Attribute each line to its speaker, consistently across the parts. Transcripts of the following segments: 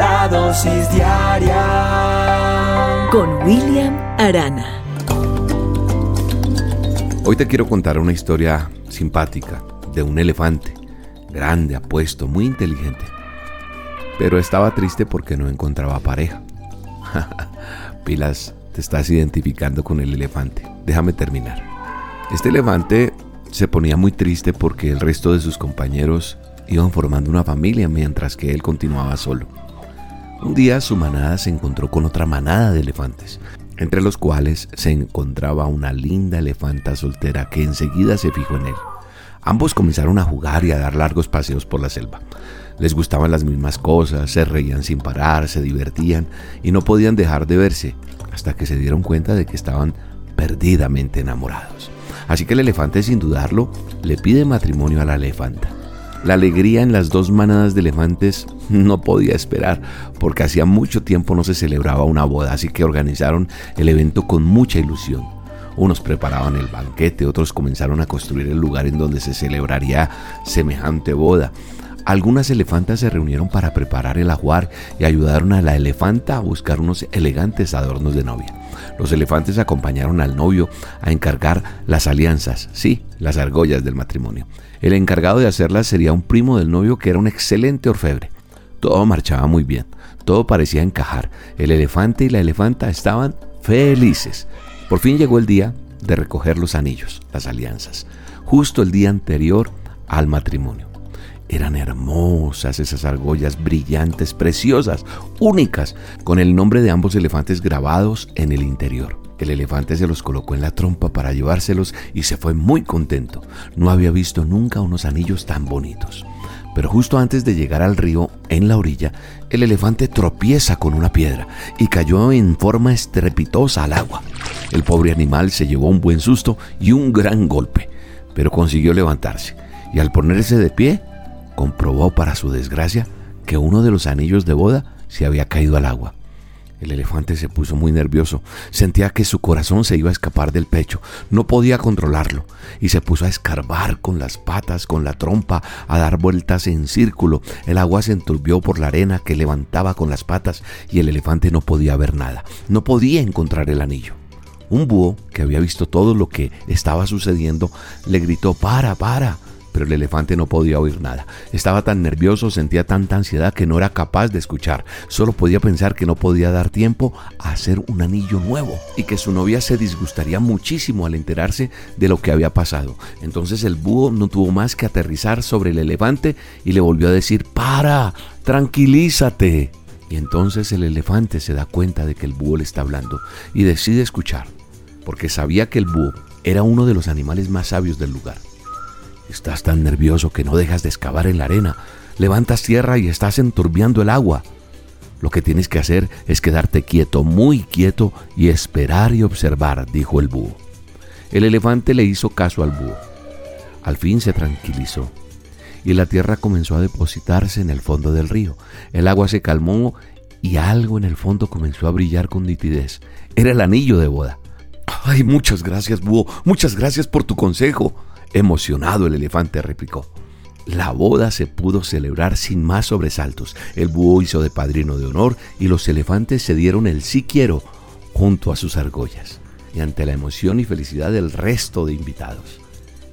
Speaker 1: La dosis diaria
Speaker 2: con William Arana.
Speaker 3: Hoy te quiero contar una historia simpática de un elefante, grande, apuesto, muy inteligente. Pero estaba triste porque no encontraba pareja. Pilas, te estás identificando con el elefante. Déjame terminar. Este elefante se ponía muy triste porque el resto de sus compañeros iban formando una familia mientras que él continuaba solo. Un día su manada se encontró con otra manada de elefantes, entre los cuales se encontraba una linda elefanta soltera que enseguida se fijó en él. Ambos comenzaron a jugar y a dar largos paseos por la selva. Les gustaban las mismas cosas, se reían sin parar, se divertían y no podían dejar de verse hasta que se dieron cuenta de que estaban perdidamente enamorados. Así que el elefante, sin dudarlo, le pide matrimonio a la elefanta. La alegría en las dos manadas de elefantes no podía esperar, porque hacía mucho tiempo no se celebraba una boda, así que organizaron el evento con mucha ilusión. Unos preparaban el banquete, otros comenzaron a construir el lugar en donde se celebraría semejante boda. Algunas elefantas se reunieron para preparar el ajuar y ayudaron a la elefanta a buscar unos elegantes adornos de novia. Los elefantes acompañaron al novio a encargar las alianzas, sí, las argollas del matrimonio. El encargado de hacerlas sería un primo del novio que era un excelente orfebre. Todo marchaba muy bien, todo parecía encajar. El elefante y la elefanta estaban felices. Por fin llegó el día de recoger los anillos, las alianzas, justo el día anterior al matrimonio. Eran hermosas esas argollas brillantes, preciosas, únicas, con el nombre de ambos elefantes grabados en el interior. El elefante se los colocó en la trompa para llevárselos y se fue muy contento. No había visto nunca unos anillos tan bonitos. Pero justo antes de llegar al río, en la orilla, el elefante tropieza con una piedra y cayó en forma estrepitosa al agua. El pobre animal se llevó un buen susto y un gran golpe, pero consiguió levantarse y al ponerse de pie comprobó para su desgracia que uno de los anillos de boda se había caído al agua. El elefante se puso muy nervioso, sentía que su corazón se iba a escapar del pecho, no podía controlarlo, y se puso a escarbar con las patas, con la trompa, a dar vueltas en círculo. El agua se enturbió por la arena que levantaba con las patas y el elefante no podía ver nada, no podía encontrar el anillo. Un búho, que había visto todo lo que estaba sucediendo, le gritó, para, para, pero el elefante no podía oír nada. Estaba tan nervioso, sentía tanta ansiedad que no era capaz de escuchar. Solo podía pensar que no podía dar tiempo a hacer un anillo nuevo y que su novia se disgustaría muchísimo al enterarse de lo que había pasado. Entonces el búho no tuvo más que aterrizar sobre el elefante y le volvió a decir, para, tranquilízate. Y entonces el elefante se da cuenta de que el búho le está hablando y decide escuchar, porque sabía que el búho era uno de los animales más sabios del lugar. Estás tan nervioso que no dejas de excavar en la arena. Levantas tierra y estás enturbiando el agua. Lo que tienes que hacer es quedarte quieto, muy quieto, y esperar y observar, dijo el búho. El elefante le hizo caso al búho. Al fin se tranquilizó y la tierra comenzó a depositarse en el fondo del río. El agua se calmó y algo en el fondo comenzó a brillar con nitidez. Era el anillo de boda. Ay, muchas gracias, búho. Muchas gracias por tu consejo. Emocionado el elefante replicó. La boda se pudo celebrar sin más sobresaltos. El búho hizo de padrino de honor y los elefantes se dieron el sí quiero junto a sus argollas. Y ante la emoción y felicidad del resto de invitados,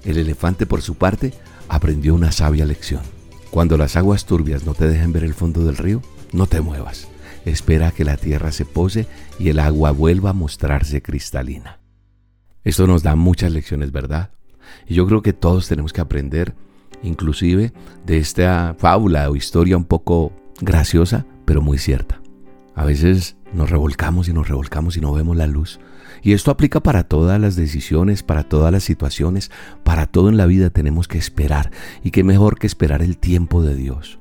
Speaker 3: el elefante por su parte aprendió una sabia lección. Cuando las aguas turbias no te dejen ver el fondo del río, no te muevas. Espera a que la tierra se pose y el agua vuelva a mostrarse cristalina. Esto nos da muchas lecciones, ¿verdad? Y yo creo que todos tenemos que aprender, inclusive, de esta fábula o historia un poco graciosa, pero muy cierta. A veces nos revolcamos y nos revolcamos y no vemos la luz. Y esto aplica para todas las decisiones, para todas las situaciones, para todo en la vida tenemos que esperar. Y qué mejor que esperar el tiempo de Dios.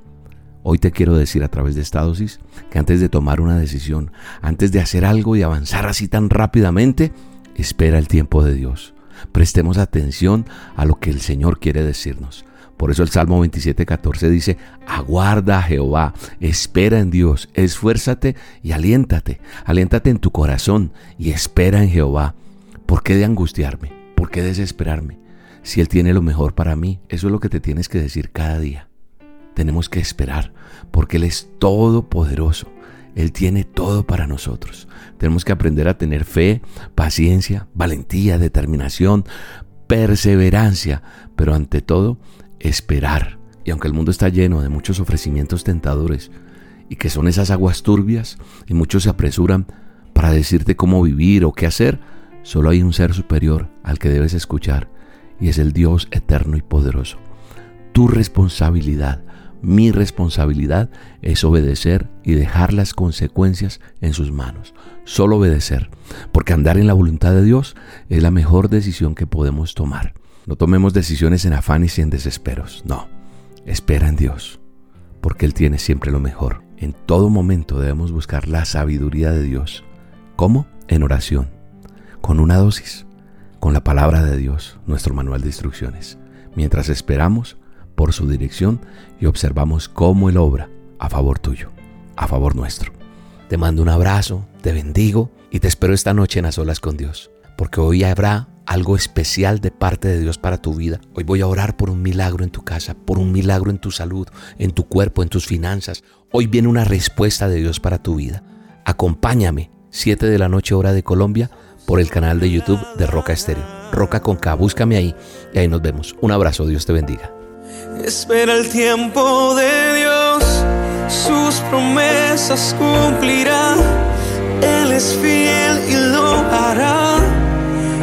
Speaker 3: Hoy te quiero decir a través de esta dosis que antes de tomar una decisión, antes de hacer algo y avanzar así tan rápidamente, espera el tiempo de Dios. Prestemos atención a lo que el Señor quiere decirnos. Por eso el Salmo 27:14 dice, aguarda a Jehová, espera en Dios, esfuérzate y aliéntate, aliéntate en tu corazón y espera en Jehová. ¿Por qué de angustiarme? ¿Por qué desesperarme? Si Él tiene lo mejor para mí, eso es lo que te tienes que decir cada día tenemos que esperar, porque Él es todopoderoso. Él tiene todo para nosotros. Tenemos que aprender a tener fe, paciencia, valentía, determinación, perseverancia, pero ante todo, esperar. Y aunque el mundo está lleno de muchos ofrecimientos tentadores, y que son esas aguas turbias, y muchos se apresuran para decirte cómo vivir o qué hacer, solo hay un ser superior al que debes escuchar, y es el Dios eterno y poderoso. Tu responsabilidad mi responsabilidad es obedecer y dejar las consecuencias en sus manos. Solo obedecer, porque andar en la voluntad de Dios es la mejor decisión que podemos tomar. No tomemos decisiones en afanes y en desesperos. No, espera en Dios, porque Él tiene siempre lo mejor. En todo momento debemos buscar la sabiduría de Dios. ¿Cómo? En oración, con una dosis, con la palabra de Dios, nuestro manual de instrucciones. Mientras esperamos, por su dirección y observamos cómo Él obra a favor tuyo, a favor nuestro. Te mando un abrazo, te bendigo y te espero esta noche en a solas con Dios, porque hoy habrá algo especial de parte de Dios para tu vida. Hoy voy a orar por un milagro en tu casa, por un milagro en tu salud, en tu cuerpo, en tus finanzas. Hoy viene una respuesta de Dios para tu vida. Acompáñame, 7 de la noche hora de Colombia, por el canal de YouTube de Roca Estéreo. Roca con K, búscame ahí y ahí nos vemos. Un abrazo, Dios te bendiga.
Speaker 4: Espera el tiempo de Dios, sus promesas cumplirá. Él es fiel y lo hará.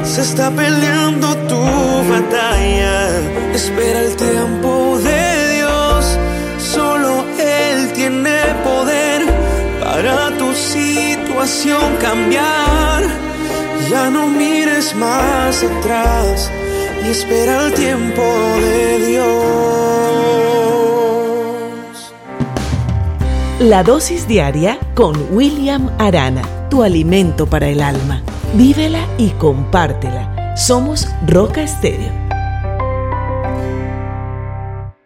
Speaker 4: Se está peleando tu batalla. Espera el tiempo de Dios, solo Él tiene poder para tu situación cambiar. Ya no mires más atrás espera el tiempo de Dios.
Speaker 2: La dosis diaria con William Arana, tu alimento para el alma. Vívela y compártela. Somos Roca Estéreo